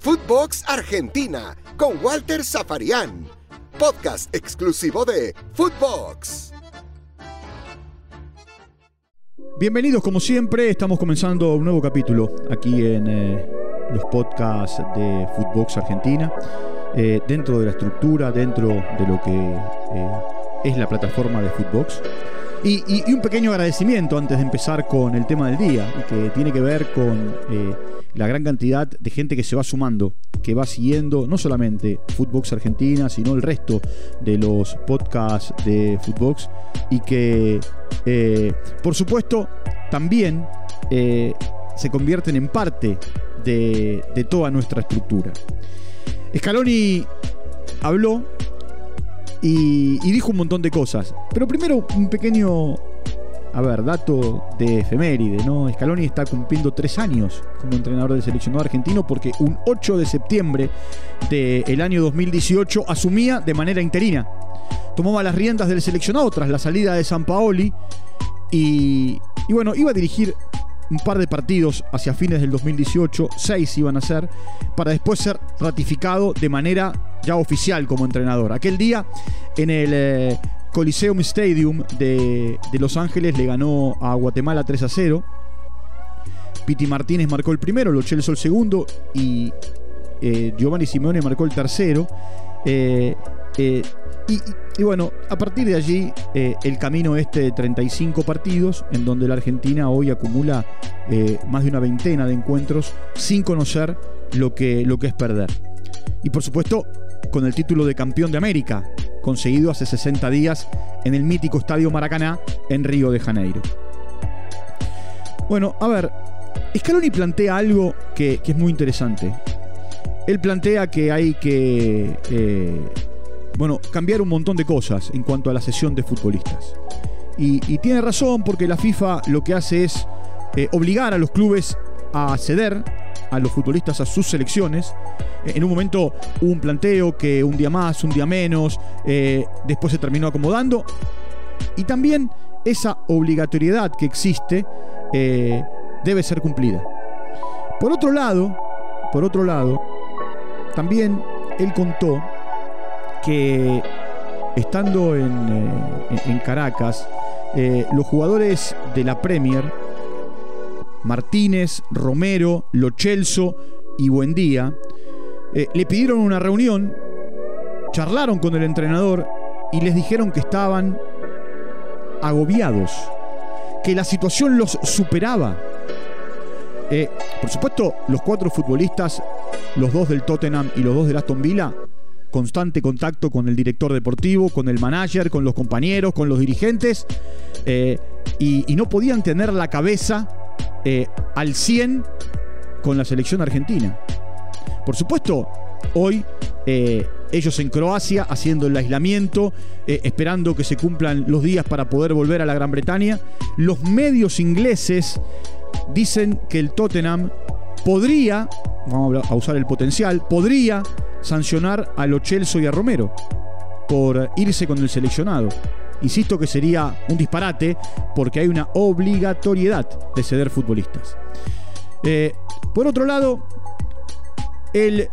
Footbox Argentina con Walter Zafarian. Podcast exclusivo de Footbox. Bienvenidos como siempre, estamos comenzando un nuevo capítulo aquí en eh, los podcasts de Footbox Argentina, eh, dentro de la estructura, dentro de lo que eh, es la plataforma de Footbox. Y, y, un pequeño agradecimiento antes de empezar con el tema del día, que tiene que ver con la gran cantidad de gente que se va sumando, que va siguiendo no solamente Footbox Argentina, sino el resto de los podcasts de Footbox y que, eh, por supuesto, también eh, se convierten en parte de, toda nuestra estructura. Scaloni habló y, dijo un montón de cosas. Pero primero un pequeño a ver, dato de efeméride, ¿no? Scaloni está cumpliendo tres años como entrenador del seleccionado argentino porque un 8 de septiembre del año 2018 asumía de manera interina. Tomaba las riendas del seleccionado tras la salida de San Paoli y, y bueno, iba a dirigir un par de partidos hacia fines del 2018, seis iban a ser, para después ser ratificado de manera ya oficial como entrenador. Aquel día en el eh, Coliseum Stadium de, Los Ángeles le ganó a Guatemala 3 a 0. Piti Martínez marcó el primero, Lo Chelsea el segundo y eh, Giovanni Simeone marcó el tercero. Eh, eh, y, bueno, a partir de allí el camino este de 35 partidos, en donde la Argentina hoy acumula más de una veintena de encuentros sin conocer lo que es perder. Y por supuesto, con el título de campeón de América, conseguido hace 60 días en el mítico Estadio Maracaná en Río de Janeiro. Bueno, a ver, Scaloni plantea algo que, es muy interesante. Él plantea que hay que, eh, bueno, cambiar un montón de cosas en cuanto a la sesión de futbolistas. Y, tiene razón porque la FIFA lo que hace es eh, obligar a los clubes a ceder a los futbolistas a sus selecciones. Eh, en un momento hubo un planteo que un día más, un día menos, eh, después se terminó acomodando. Y también esa obligatoriedad que existe eh, debe ser cumplida. Por otro lado, por otro lado, también él contó que estando en, en Caracas, los jugadores de la Premier Martínez, Romero, Lochelso y Buendía, eh, le pidieron una reunión, charlaron con el entrenador y les dijeron que estaban agobiados, que la situación los superaba. Eh, por supuesto, los cuatro futbolistas, los dos del Tottenham y los dos del Aston Villa, constante contacto con el director deportivo, con el manager, con los compañeros, con los dirigentes, eh, y, y, no podían tener la cabeza eh, al 100 con la selección argentina. Por supuesto, hoy eh, ellos en Croacia haciendo el aislamiento, eh, esperando que se cumplan los días para poder volver a la Gran Bretaña. Los medios ingleses dicen que el Tottenham podría, vamos a usar el potencial, podría sancionar a Lo y a Romero por irse con el seleccionado. Insisto que sería un disparate porque hay una obligatoriedad de ceder futbolistas. Eh, por otro lado, él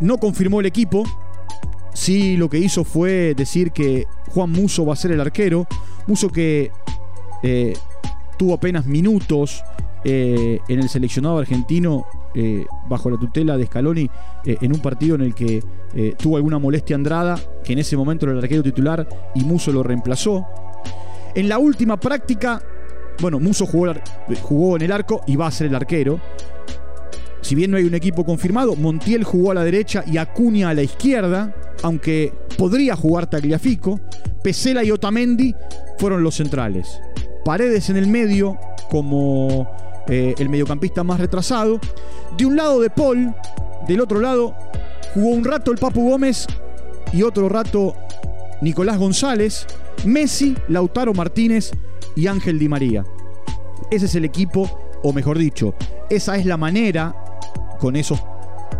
no confirmó el equipo. Sí, lo que hizo fue decir que Juan Muso va a ser el arquero. Muso que eh, tuvo apenas minutos eh, en el seleccionado argentino bajo la tutela de Scaloni en un partido en el que tuvo alguna molestia Andrada, que en ese momento era el arquero titular y Muso lo reemplazó. En la última práctica, bueno, Muso jugó, jugó en el arco y va a ser el arquero. Si bien no hay un equipo confirmado, Montiel jugó a la derecha y Acuña a la izquierda, aunque podría jugar Tagliafico. Pesela y Otamendi fueron los centrales. Paredes en el medio como eh, el mediocampista más retrasado. De un lado de Paul, del otro lado jugó un rato el Papu Gómez y otro rato Nicolás González, Messi, Lautaro Martínez y Ángel Di María. Ese es el equipo, o mejor dicho, esa es la manera, con esos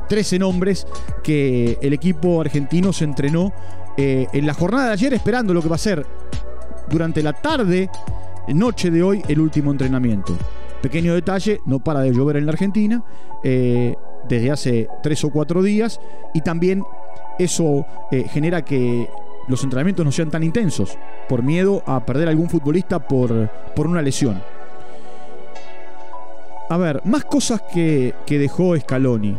13 nombres, que el equipo argentino se entrenó eh, en la jornada de ayer esperando lo que va a ser durante la tarde, noche de hoy, el último entrenamiento. Pequeño detalle, no para de llover en la Argentina eh, desde hace tres o cuatro días y también eso eh, genera que los entrenamientos no sean tan intensos por miedo a perder a algún futbolista por, por una lesión. A ver, más cosas que, que dejó Scaloni.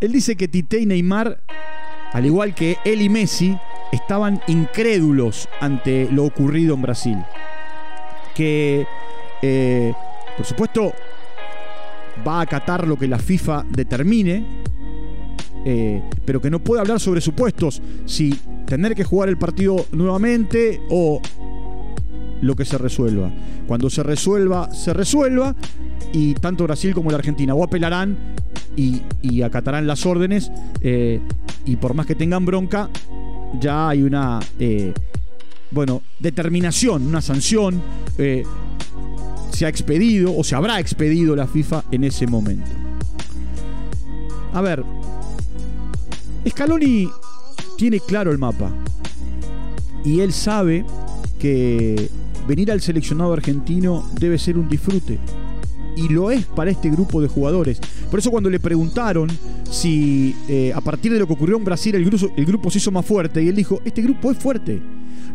Él dice que Tite y Neymar, al igual que él y Messi, estaban incrédulos ante lo ocurrido en Brasil. Que, eh, por supuesto, va a acatar lo que la FIFA determine, eh, pero que no puede hablar sobre supuestos, si tener que jugar el partido nuevamente o lo que se resuelva. Cuando se resuelva, se resuelva y tanto Brasil como la Argentina o apelarán y, acatarán las órdenes eh, y por más que tengan bronca, ya hay una, eh, bueno, determinación, una sanción, se ha expedido o se habrá expedido la FIFA en ese momento. A ver, Scaloni tiene claro el mapa y él sabe que venir al seleccionado argentino debe ser un disfrute y lo es para este grupo de jugadores. Por eso cuando le preguntaron si eh, a partir de lo que ocurrió en Brasil el grupo, el grupo se hizo más fuerte, y él dijo, este grupo es fuerte.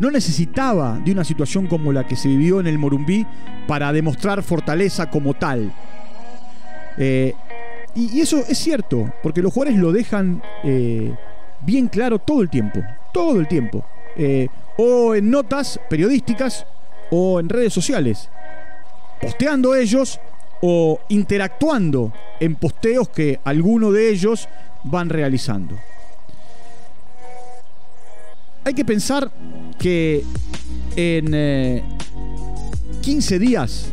No necesitaba de una situación como la que se vivió en el Morumbí para demostrar fortaleza como tal. Eh, y, eso es cierto, porque los jugadores lo dejan eh, bien claro todo el tiempo, todo el tiempo. o en notas periodísticas o en redes sociales. Posteando ellos o interactuando en posteos que alguno de ellos van realizando. Hay que pensar que en 15 eh, días,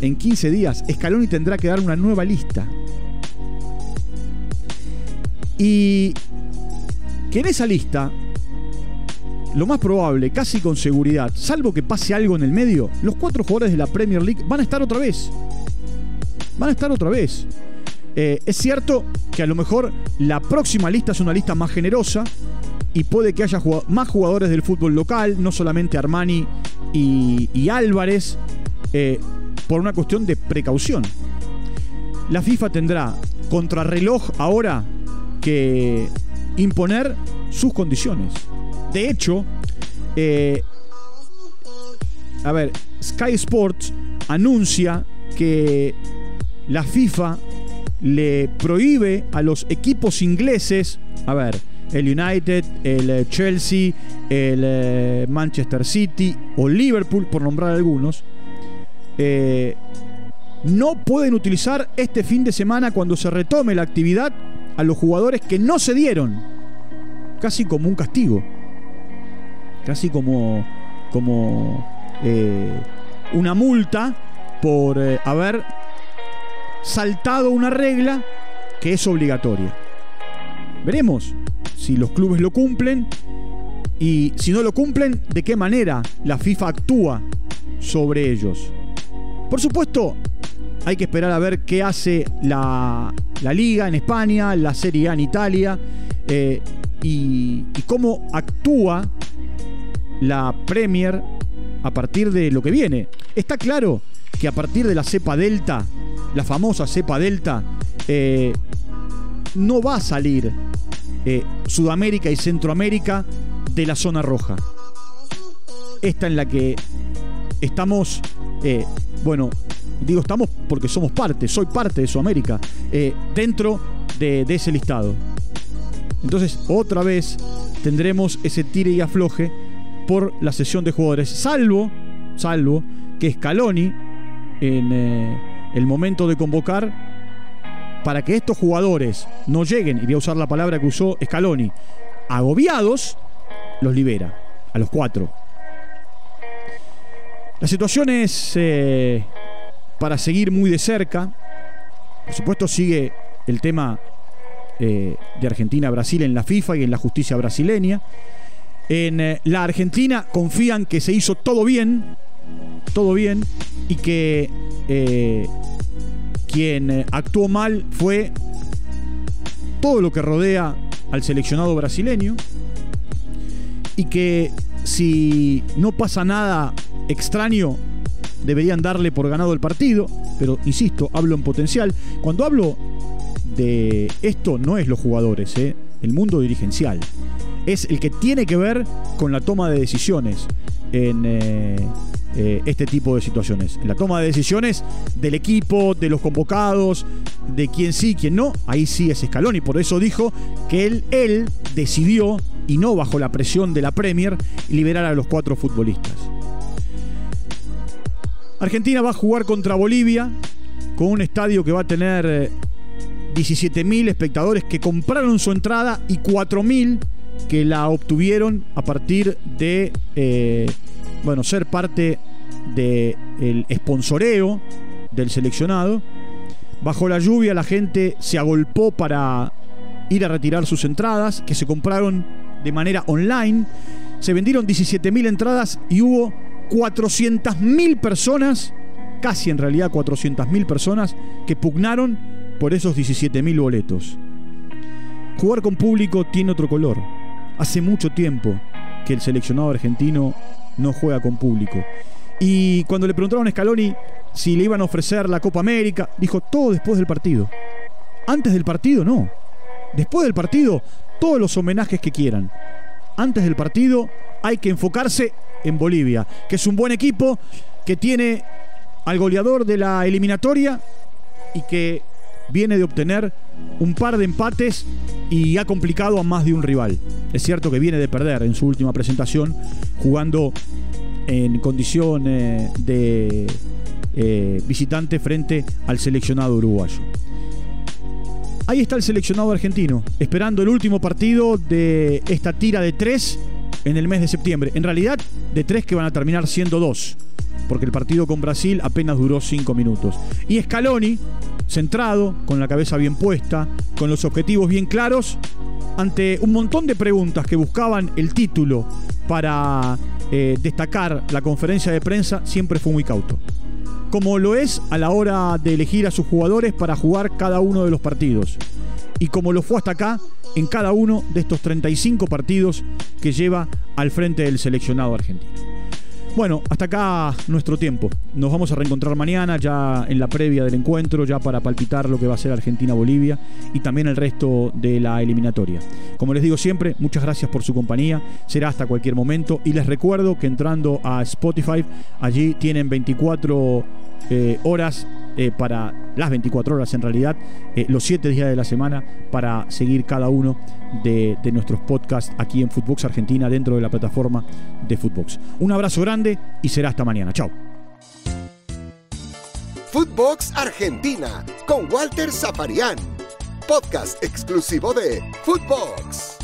en 15 días, Scaloni tendrá que dar una nueva lista. Y que en esa lista, lo más probable, casi con seguridad, salvo que pase algo en el medio, los cuatro jugadores de la Premier League van a estar otra vez van a estar otra vez. Eh, es cierto que a lo mejor la próxima lista es una lista más generosa y puede que haya más jugadores del fútbol local, no solamente Armani y, Álvarez, eh, por una cuestión de precaución. La FIFA tendrá contrarreloj ahora que imponer sus condiciones. De hecho, eh, a ver, Sky Sports anuncia que la FIFA le prohíbe a los equipos ingleses, a ver, el United, el eh, Chelsea, el eh, Manchester City o Liverpool, por nombrar algunos, eh, no pueden utilizar este fin de semana cuando se retome la actividad a los jugadores que no se dieron. Casi como un castigo. Casi como, como una multa por haber saltado una regla que es obligatoria. Veremos si los clubes lo cumplen y si no lo cumplen, de qué manera la FIFA actúa sobre ellos. Por supuesto, hay que esperar a ver qué hace la, liga en España, la Serie A en Italia eh, y, y cómo actúa la Premier a partir de lo que viene. Está claro que a partir de la cepa Delta la famosa cepa delta, eh, no va a salir eh, Sudamérica y Centroamérica de la zona roja. Esta en la que estamos, eh, bueno, digo estamos porque somos parte, soy parte de Sudamérica, dentro de, ese listado. Entonces, otra vez tendremos ese tire y afloje por la sesión de jugadores, salvo, salvo que Scaloni en el momento de convocar para que estos jugadores no lleguen, y voy a usar la palabra que usó Scaloni, agobiados, los libera, a los cuatro. La situación es eh, para seguir muy de cerca. Por supuesto sigue el tema eh, de Argentina-Brasil en la FIFA y en la justicia brasileña. En eh, la Argentina confían que se hizo todo bien, todo bien, y que eh, quien eh, actuó mal fue todo lo que rodea al seleccionado brasileño y que si no pasa nada extraño deberían darle por ganado el partido, pero insisto, hablo en potencial. Cuando hablo de esto no es los jugadores, ¿eh? el mundo dirigencial. Es el que tiene que ver con la toma de decisiones en eh, este tipo de situaciones. En la toma de decisiones del equipo, de los convocados, de quién sí, quién no, ahí sí es Escalón y por eso dijo que él, él decidió, y no bajo la presión de la Premier, liberar a los cuatro futbolistas. Argentina va a jugar contra Bolivia con un estadio que va a tener 17.000 espectadores que compraron su entrada y 4.000 que la obtuvieron a partir de eh, bueno, ser parte del el sponsoreo del seleccionado. Bajo la lluvia la gente se agolpó para ir a retirar sus entradas, que se compraron de manera online. Se vendieron 17.000 entradas y hubo 400.000 personas, casi en realidad 400.000 personas, que pugnaron por esos 17.000 boletos. Jugar con público tiene otro color. Hace mucho tiempo que el seleccionado argentino no juega con público. Y cuando le preguntaron a Scaloni si le iban a ofrecer la Copa América, dijo todo después del partido. Antes del partido no. Después del partido, todos los homenajes que quieran. Antes del partido hay que enfocarse en Bolivia, que es un buen equipo, que tiene al goleador de la eliminatoria y que viene de obtener un par de empates y ha complicado a más de un rival. Es cierto que viene de perder en su última presentación jugando en condición eh, de eh, visitante frente al seleccionado uruguayo. Ahí está el seleccionado argentino, esperando el último partido de esta tira de tres en el mes de septiembre. En realidad, de tres que van a terminar siendo dos, porque el partido con Brasil apenas duró cinco minutos. Y Scaloni, centrado, con la cabeza bien puesta, con los objetivos bien claros, ante un montón de preguntas que buscaban el título para eh, destacar la conferencia de prensa, siempre fue muy cauto. Como lo es a la hora de elegir a sus jugadores para jugar cada uno de los partidos. Y como lo fue hasta acá en cada uno de estos 35 partidos que lleva al frente del seleccionado argentino. Bueno, hasta acá nuestro tiempo. Nos vamos a reencontrar mañana, ya en la previa del encuentro, ya para palpitar lo que va a ser Argentina-Bolivia y también el resto de la eliminatoria. Como les digo siempre, muchas gracias por su compañía. Será hasta cualquier momento. Y les recuerdo que entrando a Spotify, allí tienen 24 eh, horas eh, para las 24 horas en realidad, eh, los 7 días de la semana para seguir cada uno de, nuestros podcasts aquí en Footbox Argentina dentro de la plataforma de Footbox. Un abrazo grande y será hasta mañana. Chao. Footbox Argentina con Walter Zafarian, podcast exclusivo de Footbox.